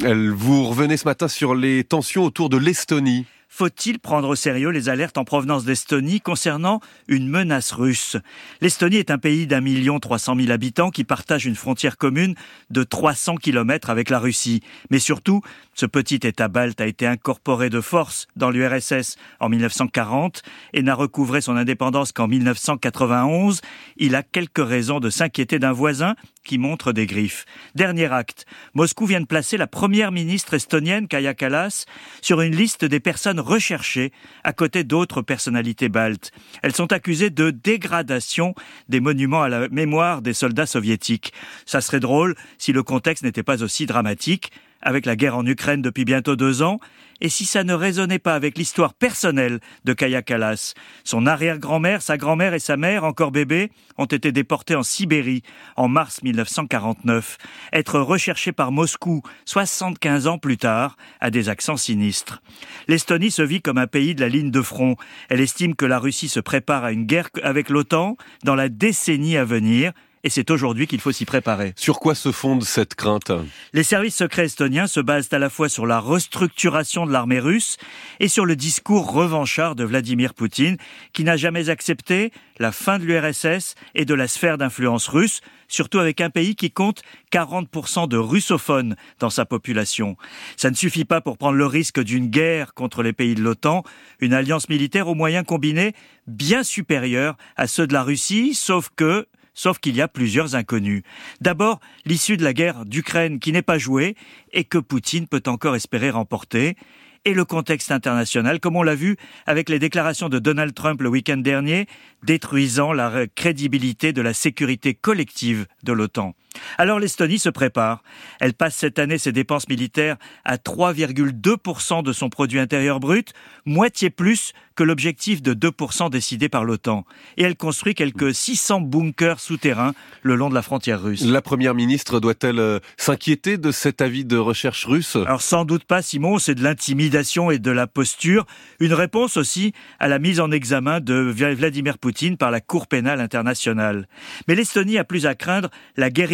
Vous revenez ce matin sur les tensions autour de l'Estonie. Faut-il prendre au sérieux les alertes en provenance d'Estonie concernant une menace russe? L'Estonie est un pays d'un million trois cent mille habitants qui partage une frontière commune de 300 kilomètres avec la Russie. Mais surtout, ce petit État balte a été incorporé de force dans l'URSS en 1940 et n'a recouvré son indépendance qu'en 1991. Il a quelques raisons de s'inquiéter d'un voisin qui montre des griffes. Dernier acte, Moscou vient de placer la première ministre estonienne, Kaya Kallas, sur une liste des personnes recherchées à côté d'autres personnalités baltes. Elles sont accusées de dégradation des monuments à la mémoire des soldats soviétiques. Ça serait drôle si le contexte n'était pas aussi dramatique avec la guerre en Ukraine depuis bientôt deux ans, et si ça ne résonnait pas avec l'histoire personnelle de Kaya Kalas. Son arrière-grand-mère, sa grand-mère et sa mère, encore bébés, ont été déportés en Sibérie en mars 1949. Être recherché par Moscou 75 ans plus tard a des accents sinistres. L'Estonie se vit comme un pays de la ligne de front. Elle estime que la Russie se prépare à une guerre avec l'OTAN dans la décennie à venir et c'est aujourd'hui qu'il faut s'y préparer. Sur quoi se fonde cette crainte? Les services secrets estoniens se basent à la fois sur la restructuration de l'armée russe et sur le discours revanchard de Vladimir Poutine, qui n'a jamais accepté la fin de l'URSS et de la sphère d'influence russe, surtout avec un pays qui compte 40% de russophones dans sa population. Ça ne suffit pas pour prendre le risque d'une guerre contre les pays de l'OTAN, une alliance militaire aux moyens combinés bien supérieurs à ceux de la Russie, sauf que sauf qu'il y a plusieurs inconnus. D'abord, l'issue de la guerre d'Ukraine qui n'est pas jouée et que Poutine peut encore espérer remporter et le contexte international, comme on l'a vu avec les déclarations de Donald Trump le week-end dernier, détruisant la crédibilité de la sécurité collective de l'OTAN. Alors l'Estonie se prépare. Elle passe cette année ses dépenses militaires à 3,2% de son produit intérieur brut, moitié plus que l'objectif de 2% décidé par l'OTAN. Et elle construit quelques 600 bunkers souterrains le long de la frontière russe. La première ministre doit-elle euh, s'inquiéter de cet avis de recherche russe? Alors sans doute pas, Simon, c'est de l'intimidation et de la posture. Une réponse aussi à la mise en examen de Vladimir Poutine par la Cour pénale internationale. Mais l'Estonie a plus à craindre la guerre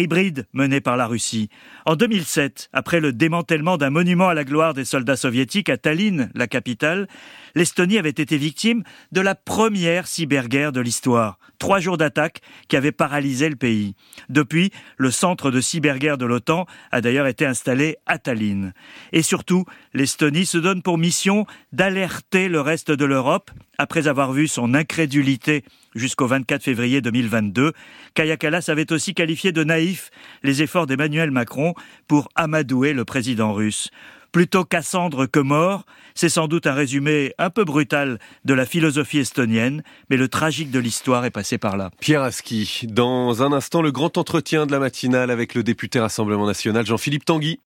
menée par la Russie. En 2007, après le démantèlement d'un monument à la gloire des soldats soviétiques à Tallinn, la capitale, l'Estonie avait été victime de la première cyberguerre de l'histoire. Trois jours d'attaque qui avaient paralysé le pays. Depuis, le centre de cyberguerre de l'OTAN a d'ailleurs été installé à Tallinn. Et surtout, l'Estonie se donne pour mission d'alerter le reste de l'Europe après avoir vu son incrédulité jusqu'au 24 février 2022. Kaya Kallas avait aussi qualifié de naïf les efforts d'Emmanuel Macron pour amadouer le président russe plutôt Cassandre que mort, c'est sans doute un résumé un peu brutal de la philosophie estonienne, mais le tragique de l'histoire est passé par là. Pierre Aski, dans un instant, le grand entretien de la matinale avec le député Rassemblement National Jean-Philippe Tanguy.